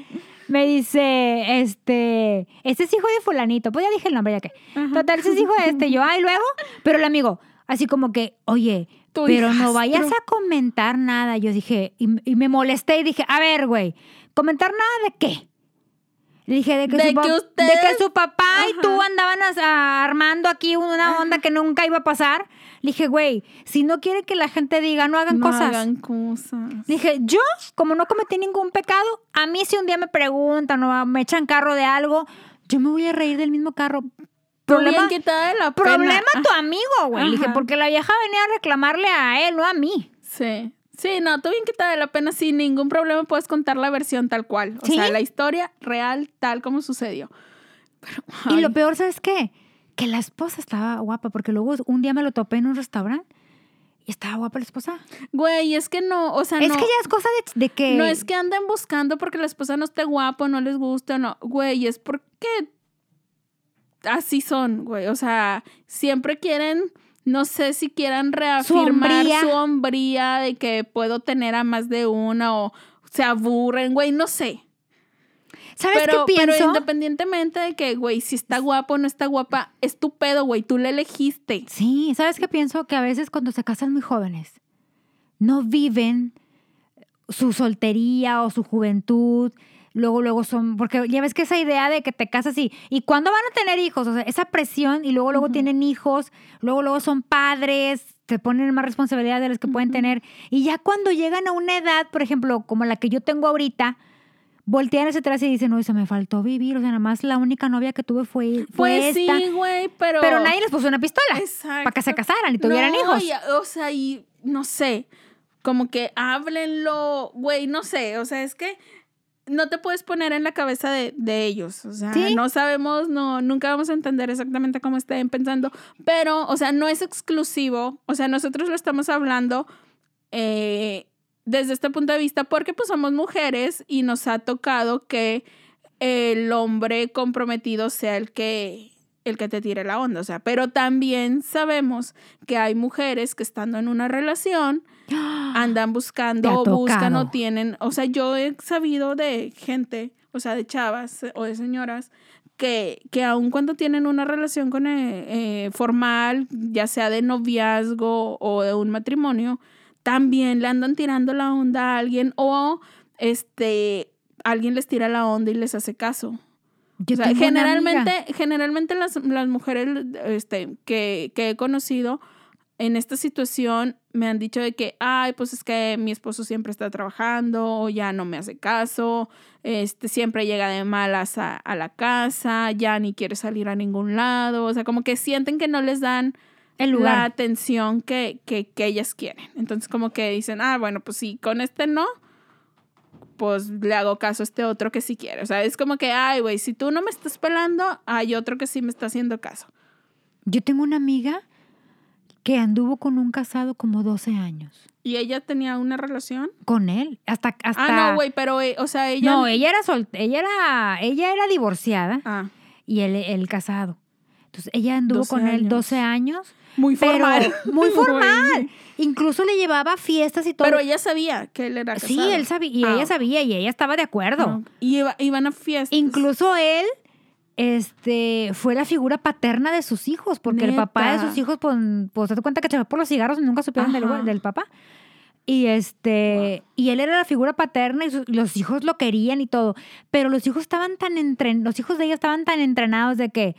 me dice, este, este es hijo de fulanito. Pues ya dije el nombre, ya que. Ajá. Total, ese es hijo de este. Yo, ay, luego, pero el amigo, así como que, oye, Tu pero no vayas a comentar nada. Yo dije, y, y me molesté y dije, a ver, güey, ¿comentar nada de qué? Le dije, de que, De su, de que su papá y tú andaban armando aquí una onda que nunca iba a pasar. Le dije, güey, si no quiere que la gente diga, no hagan no cosas. hagan cosas. Dije, yo, como no cometí ningún pecado, a mí si un día me preguntan o me echan carro de algo, yo me voy a reír del mismo carro. Problema, de la pena. problema tu amigo, güey. Le Dije, porque la vieja venía a reclamarle a él, no a mí. Sí. Sí, no, tú bien quitada de la pena, sin ningún problema puedes contar la versión tal cual. O ¿Sí? sea, la historia real tal como sucedió. Pero, Y lo peor, ¿sabes qué? Que la esposa estaba guapa, porque luego un día me lo topé en un restaurante y estaba guapa la esposa. Güey, es que no, o sea, es no. que ya es cosa de, de que... No es que anden buscando porque la esposa no esté guapo, no les guste, no. Güey, es porque así son, güey. O sea, siempre quieren, no sé si quieran reafirmar su hombría de que puedo tener a más de una o se aburren, güey, no sé. ¿Sabes Pero, qué pero pienso? independientemente de que, güey, si está guapo o no está guapa, es tu pedo, güey. Tú le elegiste. Sí, ¿sabes qué pienso? Que a veces cuando se casan muy jóvenes, no viven su soltería o su juventud. Luego, luego son, porque ya ves que esa idea de que te casas y, ¿y cuándo van a tener hijos? O sea, esa presión y luego, luego tienen hijos, luego, luego son padres, te ponen más responsabilidad de las que pueden tener. Y ya cuando llegan a una edad, por ejemplo, como la que yo tengo ahorita, voltean hacia atrás y dicen, no, se me faltó vivir, o sea, nada más la única novia que tuve fue, fue Pues esta. sí, güey, pero. Pero nadie les puso una pistola Exacto. para que se casaran y tuvieran No, hijos. y, o sea, y no sé, como que háblenlo, güey, no sé, o sea, es que no te puedes poner en la cabeza de, de ellos, o sea, Sí. no sabemos, no, nunca vamos a entender exactamente cómo estén pensando, pero, o sea, no es exclusivo, o sea, nosotros lo estamos hablando eh, desde este punto de vista porque pues somos mujeres y nos ha tocado que el hombre comprometido sea el que el que te tire la onda, o sea, pero también sabemos que hay mujeres que estando en una relación andan buscando o buscan o tienen, o sea, yo he sabido de gente, o sea, de chavas o de señoras que, que aun cuando tienen una relación con eh, eh, formal, ya sea de noviazgo o de un matrimonio, también le andan tirando la onda a alguien o este alguien les tira la onda y les hace caso. Yo O sea, tengo una generalmente, generalmente las, las mujeres este, que, que he conocido en esta situación me han dicho de que, ay, pues es que mi esposo siempre está trabajando, ya no me hace caso, este, siempre llega de malas a, a la casa, ya ni quiere salir a ningún lado, o sea, como que sienten que no les dan el la lugar. atención que, que, que ellas quieren. Entonces como que dicen, ah, bueno, pues sí, con este no, pues le hago caso a este otro que sí quiere. O sea, es como que, ay, güey, si tú no me estás pelando, hay otro que sí me está haciendo caso. Yo tengo una amiga que anduvo con un casado como 12 años. ¿Y ella tenía una relación? Con él. Hasta. hasta Ah, no, güey, pero, eh, o sea, ella... No, ella era sol, ella era, ella era divorciada Ah, y él, él casado. Entonces ella anduvo 12 con él años. 12 años. Muy pero formal. Muy formal. Incluso le llevaba fiestas y todo. Pero ella sabía que él era casado. sí, él sabía, y Ah, ella sabía, y ella estaba de acuerdo. ah, Y iba- iban a fiestas. Incluso él este, fue la figura paterna de sus hijos, porque el papá de sus hijos, pues, pues te das cuenta que se por los cigarros y nunca supieron del, papá. Y este, y él era la figura paterna y sus- los hijos lo querían y todo. Pero los hijos estaban tan entren, los hijos de ella estaban tan entrenados de que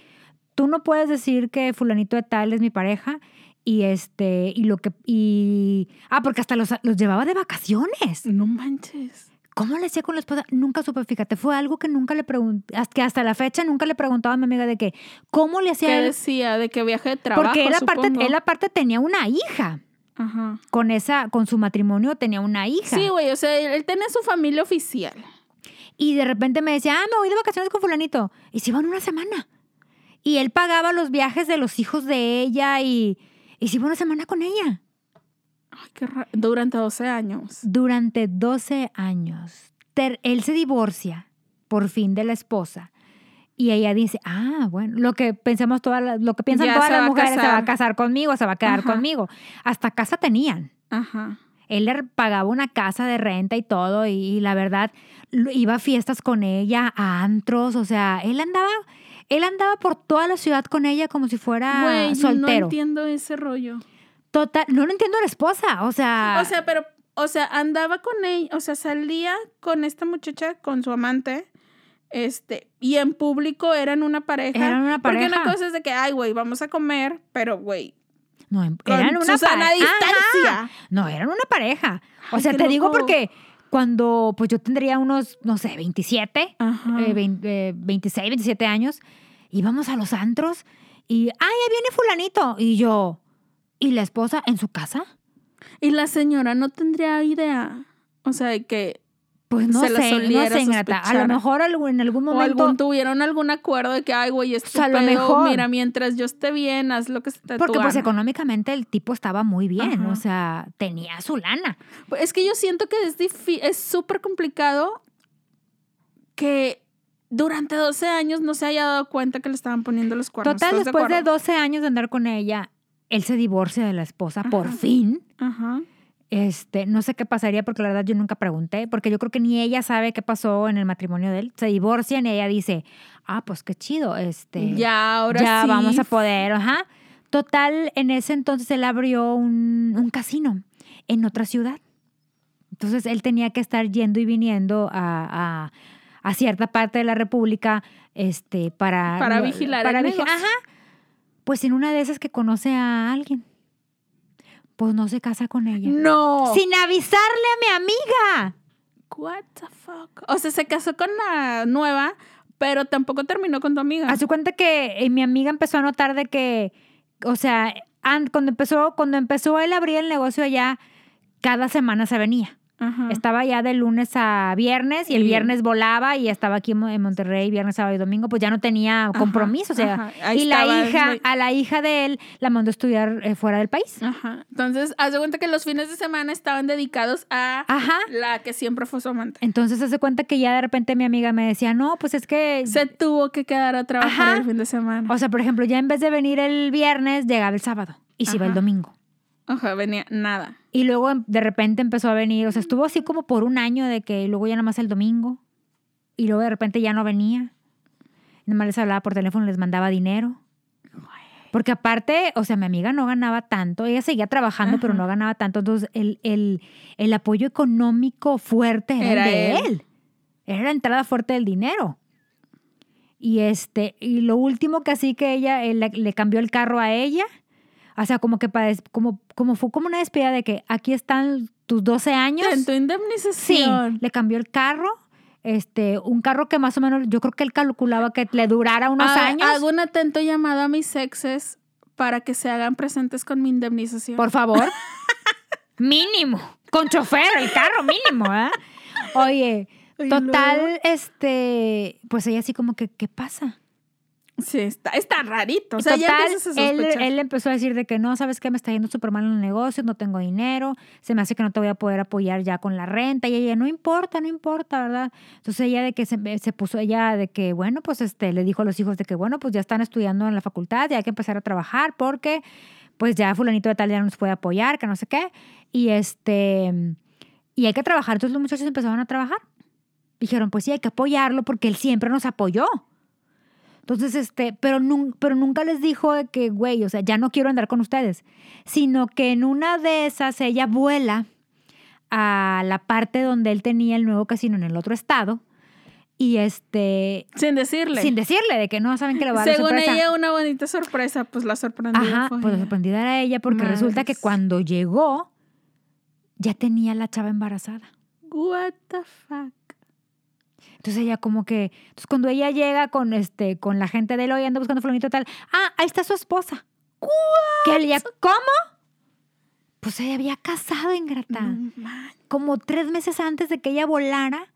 tú no puedes decir que fulanito de tal es mi pareja. Y este, y lo que, y, ah, porque hasta los, los llevaba de vacaciones. No manches. ¿Cómo le hacía con la esposa? Nunca supe, fíjate, fue algo que nunca le pregunté, que hasta la fecha nunca le preguntaba a mi amiga de que, ¿cómo le hacía ¿Qué él? decía? De que viaje de trabajo, Porque él aparte, él aparte tenía una hija. Ajá. Con esa, con su matrimonio tenía una hija. Sí, güey, o sea, él tenía su familia oficial. Y de repente me decía, ah, me voy de vacaciones con fulanito. Y se iban una semana. Y él pagaba los viajes de los hijos de ella y, iba una semana con ella. Ay, qué raro. Durante 12 años. Durante 12 años. Ter- él se divorcia por fin de la esposa. Y ella dice, ah, bueno, lo que pensamos todas las- lo que piensan Ya todas las va a mujeres se va a casar. conmigo, se va a quedar Ajá. conmigo. Hasta casa tenían. Ajá. Él le pagaba una casa de renta y todo, y, y la verdad, iba a fiestas con ella, a antros, o sea, él andaba, él andaba por toda la ciudad con ella como si fuera Güey, no soltero. entiendo ese rollo. Total, no lo entiendo a la esposa, o sea, O sea, pero, o sea, andaba con ella, o sea, salía con esta muchacha, con su amante, este, y en público eran una pareja. Eran una Porque pareja. una cosa es de que, ay, güey, vamos a comer, pero, güey, no, em- con eran una Susana a pare- distancia. Ajá. No, eran una pareja. O Ay, sea, te digo porque cuando pues yo tendría unos, no sé, 27, Ajá. eh, vein- eh, 26, 27 años, íbamos a los antros y, ay, ahí viene fulanito. Y yo, ¿y la esposa en su casa? Y la señora no tendría idea. O sea, de que Pues no Se sé, no sé. A lo mejor en algún o momento... algún, tuvieron algún acuerdo de que, ay, güey, es O sea, lo mejor. mira, mientras yo esté bien, haz lo que se te porque pues gana". económicamente el tipo estaba muy bien, Ajá. o sea, tenía su lana. Pues Es que yo siento que es difí- es súper complicado que durante 12 años no se haya dado cuenta que le estaban poniendo los cuernos. Total, ¿Estás después de, acuerdo? 12 años de andar con ella, él se divorcia de la esposa por fin. Ajá. Este, no sé qué pasaría porque la verdad yo nunca pregunté, porque yo creo que ni ella sabe qué pasó en el matrimonio de él. Se divorcian y ella dice, ah, pues qué chido, este, Ya, ahora ya sí. vamos a poder, ajá. Total, en ese entonces él abrió un, un casino en otra ciudad. Entonces él tenía que estar yendo y viniendo a, a- a cierta parte de la República este, para... Para vigilar Para vigi-. Ajá. Pues en una de esas que conoce a alguien. Pues no se casa con ella. No. Sin avisarle a mi amiga. What the fuck? O sea, se casó con la nueva, pero tampoco terminó con tu amiga. Hace cuenta que eh, mi amiga empezó a notar de que, o sea, an- cuando empezó, cuando empezó él a abrir el negocio allá, cada semana se venía. Ajá. Estaba ya de lunes a viernes y el viernes volaba y estaba aquí en Mo- en Monterrey viernes, sábado y domingo, pues ya no tenía Ajá, compromiso. O sea, y la hija, a la hija de él la mandó a estudiar eh, fuera del país. Ajá. Entonces, haz de cuenta que los fines de semana estaban dedicados a Ajá. la que siempre fue su amante. Entonces se hace cuenta que ya de repente mi amiga me decía, no, pues es que Se tuvo que quedar a trabajar el fin de semana. O sea, por ejemplo, ya en vez de venir el viernes, llegaba el sábado y se iba el domingo. Ojalá venía nada. Y luego em- de repente empezó a venir, o sea, estuvo así como por un año de que luego ya nada más el domingo y luego de repente ya no venía. Nada más les hablaba por teléfono, les mandaba dinero. Porque aparte, o sea, mi amiga no ganaba tanto, ella seguía trabajando, pero Ajá. no ganaba tanto, entonces el, el, el apoyo económico fuerte era, de él. él. Era la entrada fuerte del dinero. Y este, y lo último que así que ella eh, le, le cambió el carro a ella, o sea, como que como, como fue como una despedida de que aquí están tus 12 años. En tu Sí, indemnización. le cambió el carro, este, un carro que más o menos, yo creo que él calculaba que le durara unos años. Hago un atento llamado a mis exes para que se hagan presentes con mi indemnización. Por favor. mínimo. Con chofer, el carro mínimo, ¿eh? Oye, total, este, pues ella así como que, ¿qué pasa? Sí, está, está rarito. O sea, ya Total, empiezas a él, empezó a decir de que no, sabes qué, me está yendo súper mal en el negocio, no tengo dinero, se me hace que no te voy a poder apoyar ya con la renta. Y ella, no importa, no importa, ¿verdad? Entonces ella de que se, se puso ella de que, bueno, pues este, le dijo a los hijos de que, bueno, pues ya están estudiando en la facultad y hay que empezar a trabajar porque pues ya fulanito de tal ya no nos puede apoyar, que no sé qué. Y este, y hay que trabajar. Entonces los muchachos empezaron a trabajar. Dijeron, pues sí, hay que apoyarlo porque él siempre nos apoyó. Entonces, este, pero, nun- pero nunca les dijo de que, güey, o sea, ya no quiero andar con ustedes, sino que en una de esas ella vuela a la parte donde él tenía el nuevo casino en el otro estado y este, Sin decirle. sin decirle de que no saben que le va a dar Según sorpresa. ella, una bonita sorpresa, pues la sorprendida Ajá, fue pues la sorprendida era ella porque resulta que cuando llegó ya tenía la chava embarazada. What the fuck. Entonces ella como que, entonces cuando ella llega con este, con la gente de él, hoy anda buscando fulanito tal, ah, ahí está su esposa. Que ya, ¿cómo? Pues se había casado, ingrata. No Como tres meses antes de que ella volara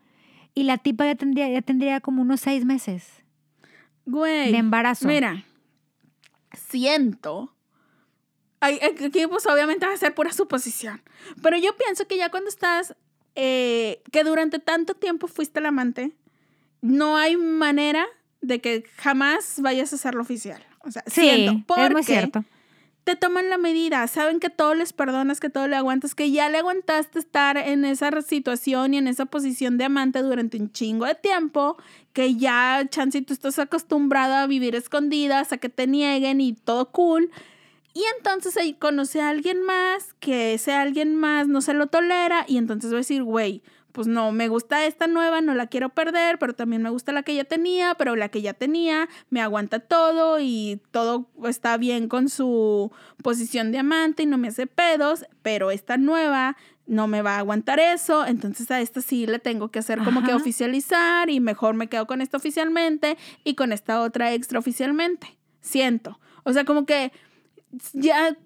y la tipa ya tendría, ya tendría como unos seis meses Güey. de embarazo. Mira, siento. Aquí, pues obviamente va a ser pura suposición. Pero yo pienso que ya cuando estás. Eh, que durante tanto tiempo fuiste el amante, no hay manera de que jamás vayas a hacerlo oficial. O sea, sí, siento. es muy porque cierto. te toman la medida, saben que todo les perdonas, que todo le aguantas, que ya le aguantaste estar en esa situación y en esa posición de amante durante un chingo de tiempo, que ya, chance, tú estás acostumbrada a vivir escondidas, a que te nieguen y todo cool. Y entonces ahí conoce a alguien más, que ese alguien más no se lo tolera y entonces va a decir, güey, pues no, me gusta esta nueva, no la quiero perder, pero también me gusta la que ya tenía, pero la que ya tenía me aguanta todo y todo está bien con su posición de amante y no me hace pedos, pero esta nueva no me va a aguantar eso, entonces a esta sí le tengo que hacer como que oficializar y mejor me quedo con esta oficialmente y con esta otra extraoficialmente. Siento. O sea, como que ya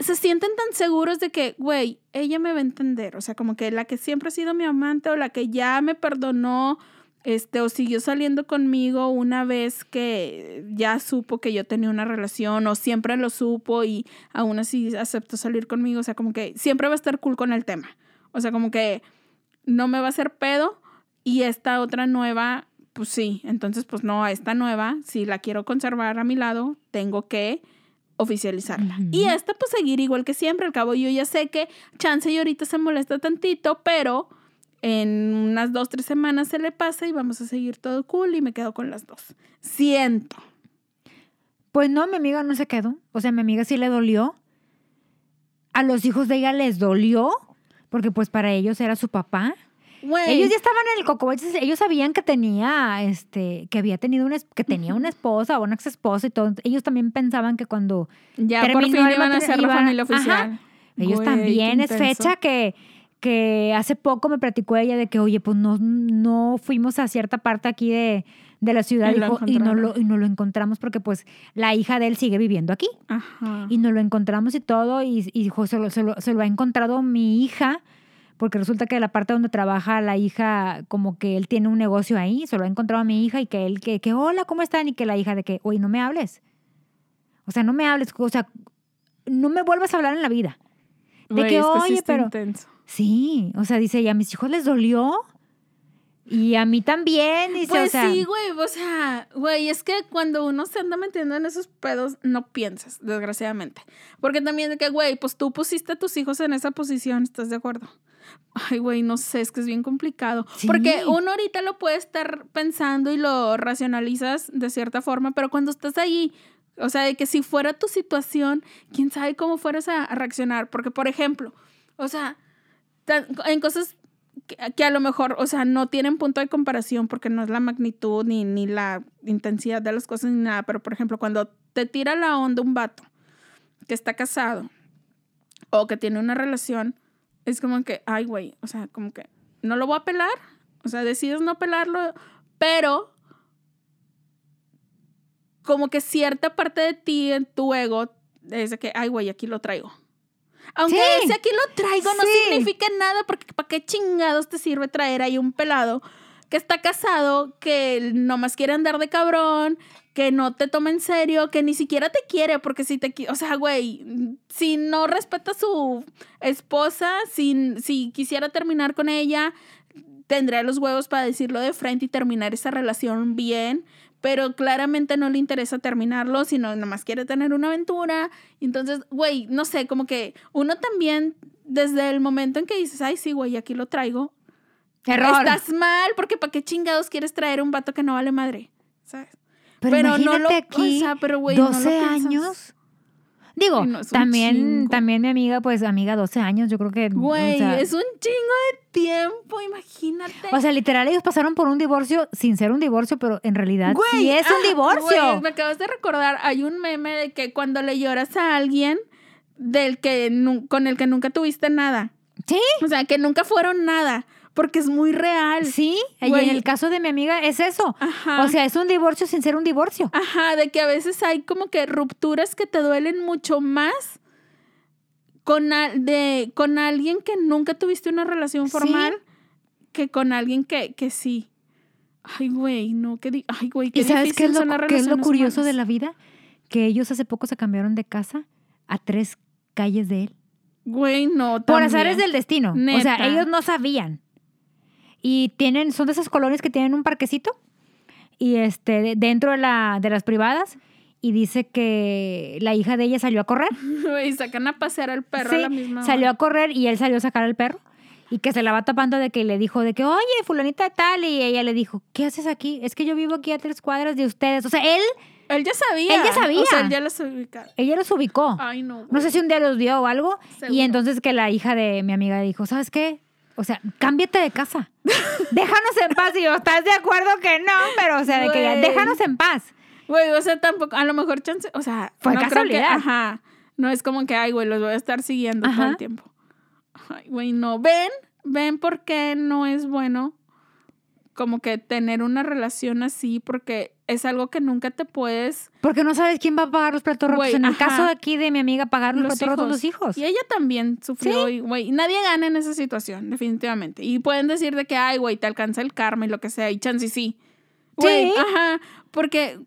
se sienten tan seguros de que, güey, ella me va a entender. O sea, como que la que siempre ha sido mi amante o la que ya me perdonó, este, o siguió saliendo conmigo una vez que ya supo que yo tenía una relación o siempre lo supo y aún así aceptó salir conmigo. O sea, como que siempre va a estar cool con el tema. O sea, como que no me va a hacer pedo y esta otra nueva, pues sí. Entonces, pues no, a esta nueva, si la quiero conservar a mi lado, tengo que oficializarla. Y esta, pues seguir igual que siempre. Al cabo, yo ya sé que Chance y ahorita se molesta tantito, pero en unas dos, tres semanas se le pasa y vamos a seguir todo cool y me quedo con las dos. Siento. Pues no, mi amiga no se quedó. O sea, mi amiga sí le dolió. A los hijos de ella les dolió, porque pues para ellos era su papá. Ellos ya estaban en el coco. Ellos, sabían que tenía, este, que había tenido una, que tenía una esposa o una ex esposa y todo. Ellos también pensaban que cuando ya por fin iban a ser la familia ajá. oficial. ellos también es fecha que, que hace poco me platicó ella de que, oye, pues no, no fuimos a cierta parte aquí de, de la ciudad Y dijo, y, no lo, y no lo encontramos porque pues la hija de él sigue viviendo aquí. Ajá. Y nos lo encontramos y todo, y, y dijo, se lo, se, lo, se lo ha encontrado mi hija, porque resulta que la parte donde trabaja la hija, como que él tiene un negocio ahí, se lo ha encontrado a mi hija y que él, que, que hola, ¿cómo están? Y que la hija de que, oye, no me hables. O sea, no me hables, o sea, no me vuelvas a hablar en la vida. De Güey, que, sí oye, pero- intenso. Sí, o sea, dice, y a mis hijos les dolió. Y a mí también, dice, Pues o sea, sí, güey, o sea, güey, es que cuando uno se anda metiendo en esos pedos, no piensas, desgraciadamente. Porque también de que, güey, pues tú pusiste a tus hijos en esa posición, ¿estás de acuerdo? Ay, güey, no sé, es que es bien complicado. Sí. Porque uno ahorita lo puede estar pensando y lo racionalizas de cierta forma, pero cuando estás ahí, o sea, de que si fuera tu situación, quién sabe cómo fueras a, a reaccionar. Porque, por ejemplo, o sea, en cosas que, que a lo mejor, o sea, no tienen punto de comparación porque no es la magnitud ni, ni la intensidad de las cosas ni nada, pero por ejemplo, cuando te tira la onda un vato que está casado o que tiene una relación, es como que, ay, güey, o sea, como que no lo voy a pelar, o sea, decides no pelarlo, pero como que cierta parte de ti en tu ego es de que, ay, güey, aquí lo traigo. Aunque Sí. ese aquí lo traigo no Sí. significa nada, porque ¿para qué chingados te sirve traer ahí un pelado que está casado, que nomás quiere andar de cabrón, que no te toma en serio, que ni siquiera te quiere, porque si te, o sea, güey, si no respeta a su esposa, si, si quisiera terminar con ella, tendría los huevos para decirlo de frente y terminar esa relación bien, pero claramente no le interesa terminarlo, sino nada más quiere tener una aventura. Entonces, güey, no sé, como que uno también, desde el momento en que dices, ay, sí, güey, aquí lo traigo, Error. estás mal, porque ¿para qué chingados quieres traer un vato que no vale madre? ¿Sabes? Pero, Pero no imagínate lo- aquí, o sea, pero, no lo 12 piensas. años. Digo, no, también, también mi amiga, pues amiga, 12 años, yo creo que... Güey, o sea, es un chingo de tiempo, imagínate. o sea, literal, ellos pasaron por un divorcio sin ser un divorcio, pero en realidad Güey, sí es un ah, divorcio. güey, me acabas de recordar, hay un meme de que cuando le lloras a alguien del que con el que nunca tuviste nada. Sí, O sea, que nunca fueron nada, porque es muy real. sí. Y en el caso de mi amiga es eso. Ajá. O sea, es un divorcio sin ser un divorcio. Ajá, de que a veces hay como que rupturas que te duelen mucho más con, al- de, con alguien que nunca tuviste una relación Sí. formal que con alguien que, que sí. Ay, güey, no, que di- Ay, güey, qué ¿Y sabes qué es, lo, qué es lo curioso de la vida? Que ellos hace poco se cambiaron de casa a tres calles de él. Güey, no, Por también. azares del destino. O sea, ellos no sabían. Y tienen, son de esas colonias que tienen un parquecito y este de- dentro de la de las privadas y dice que la hija de ella salió a correr. Güey, sacan a pasear al perro Sí, a la misma salió hora. a correr y él salió a sacar al perro y que se la va tapando de que le dijo de que, oye, fulanita de tal, y ella le dijo, ¿qué haces aquí? Es que yo vivo aquí a tres cuadras de ustedes. O sea, él, Él ya sabía. Él ya sabía. O sea, él ya los ubicaba. ella los ubicó. Ay, no. No sé si un día los vio o algo. Seguro. Y entonces que la hija de mi amiga dijo, ¿sabes qué? O sea, cámbiate de casa. Déjanos en paz. Y yo, ¿estás de acuerdo que no? Pero, o sea, de que ya, déjanos en paz. Güey, o sea, tampoco, a lo mejor chance, o sea, Fue no creo que- casualidad. ajá. No es como que, ay, güey, los voy a estar siguiendo todo el tiempo. Ay, güey, no. Ven, ven por qué no es bueno como que tener una relación así, porque es algo que nunca te puedes. Porque no sabes quién va a pagar los platos rotos. En el ajá. caso de aquí de mi amiga, pagar los, Los platos rotos los hijos. Y ella también sufrió, y, güey, nadie gana en esa situación, definitivamente. Y pueden decir de que, ay, güey, te alcanza el karma y lo que sea, y chance y sí. Güey, Sí. ajá, porque,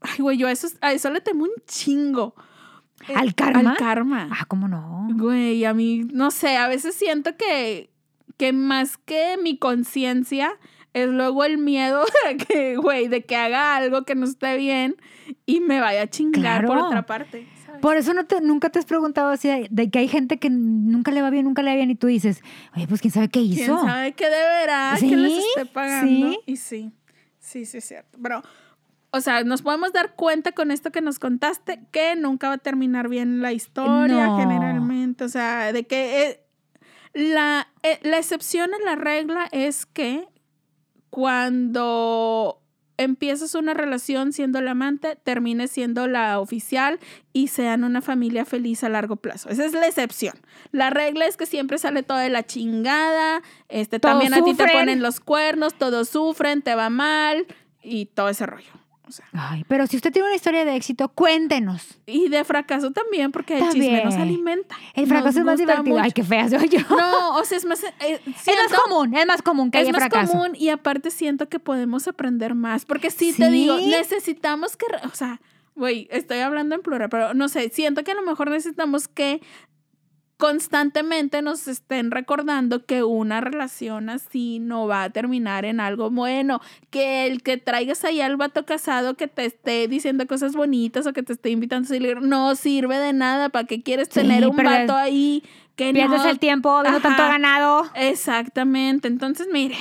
ay, güey, yo a eso, a eso le temo un chingo. Eh, ¿Al karma? Al karma. Ah, ¿cómo no? Güey, a mí, no sé, a veces siento que, que más que mi conciencia es luego el miedo de que, güey, de que haga algo que no esté bien y me vaya a chingar por Claro. otra parte. ¿sabes? Por eso no te, nunca te has preguntado así de, de que hay gente que nunca le va bien, nunca le va bien y tú dices, oye, pues quién sabe qué hizo. ¿Quién sabe qué deberá? que les Sí, esté pagando? sí. Y sí, sí, sí es cierto. Pero, o sea, nos podemos dar cuenta con esto que nos contaste que nunca va a terminar bien la historia No. generalmente. O sea, de que eh, la, eh, la excepción a la regla es que cuando empiezas una relación siendo la amante, termines siendo la oficial y sean una familia feliz a largo plazo. Esa es la excepción. La regla es que siempre sale todo de la chingada, este, Todos también a ti te ponen los cuernos, todos sufren, te va mal y todo ese rollo. O sea, Ay, pero si usted tiene una historia de éxito, cuéntenos. y de fracaso también, porque el chisme También. nos alimenta. El fracaso Nos es más divertido. mucho. Ay, qué fea soy yo. No, o sea, es más... eh, es más común, es más común que es haya más fracaso. común y aparte siento que podemos aprender más. Porque sí, Sí. te digo, necesitamos que, o sea, güey, estoy hablando en plural, pero no sé, siento que a lo mejor necesitamos que constantemente nos estén recordando que una relación así no va a terminar en algo bueno, que el que traigas ahí al vato casado que te esté diciendo cosas bonitas o que te esté invitando a salir no sirve de nada, ¿para qué quieres Sí, tener un vato ahí que Pierdes no el tiempo viendo tanto ganado. Exactamente. Entonces, miren,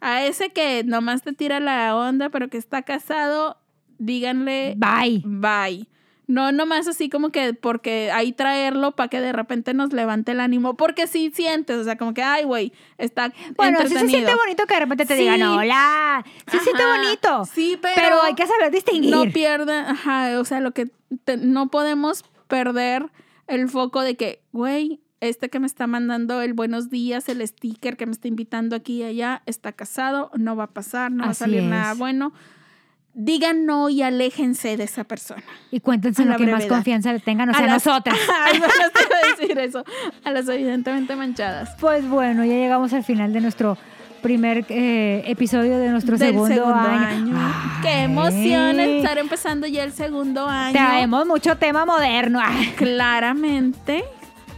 a ese que nomás te tira la onda, pero que está casado, díganle Bye. bye. No nomás así como que porque ahí traerlo para que de repente nos levante el ánimo, porque sí sientes, o sea, como que, ay, güey, está Bueno, sí se siente bonito que de repente te Sí. digan hola. Sí se siente bonito. Sí, pero, Pero hay que saber distinguir. no pierdan, ajá, o sea, lo que te- no podemos perder el foco de que, güey, este que me está mandando el buenos días, el sticker que me está invitando aquí y allá, está casado, no va a pasar, no va a salir nada bueno. Digan no y aléjense de esa persona. Y cuéntense A lo que más confianza le tengan, o A sea, las- nosotras. Ay, no, no te a decir eso. A las evidentemente manchadas. Pues bueno, ya llegamos al final de nuestro primer eh, episodio de nuestro del segundo, año. Qué Ay. emoción estar empezando ya el segundo año. Traemos mucho tema moderno. Claramente.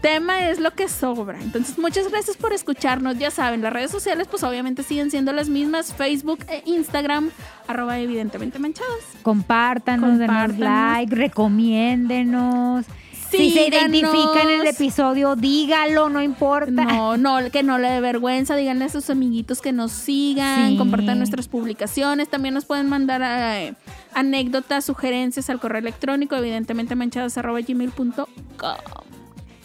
Tema es lo que sobra. Entonces, muchas gracias por escucharnos. Ya saben, las redes sociales, pues obviamente siguen siendo las mismas: Facebook e Instagram, arroba evidentemente manchados. Compártanos, denos like, recomiéndenos. Si se Síganos. identifica en el episodio, dígalo, no importa. No, no, que no le dé vergüenza. Díganle a sus amiguitos que nos sigan, Sí. compartan nuestras publicaciones. También nos pueden mandar eh, anécdotas, sugerencias al correo electrónico, evidentemente manchados.gmail.com.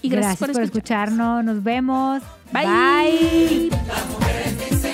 Y gracias, por, escuchar. escucharnos. Nos vemos. Bye. Bye.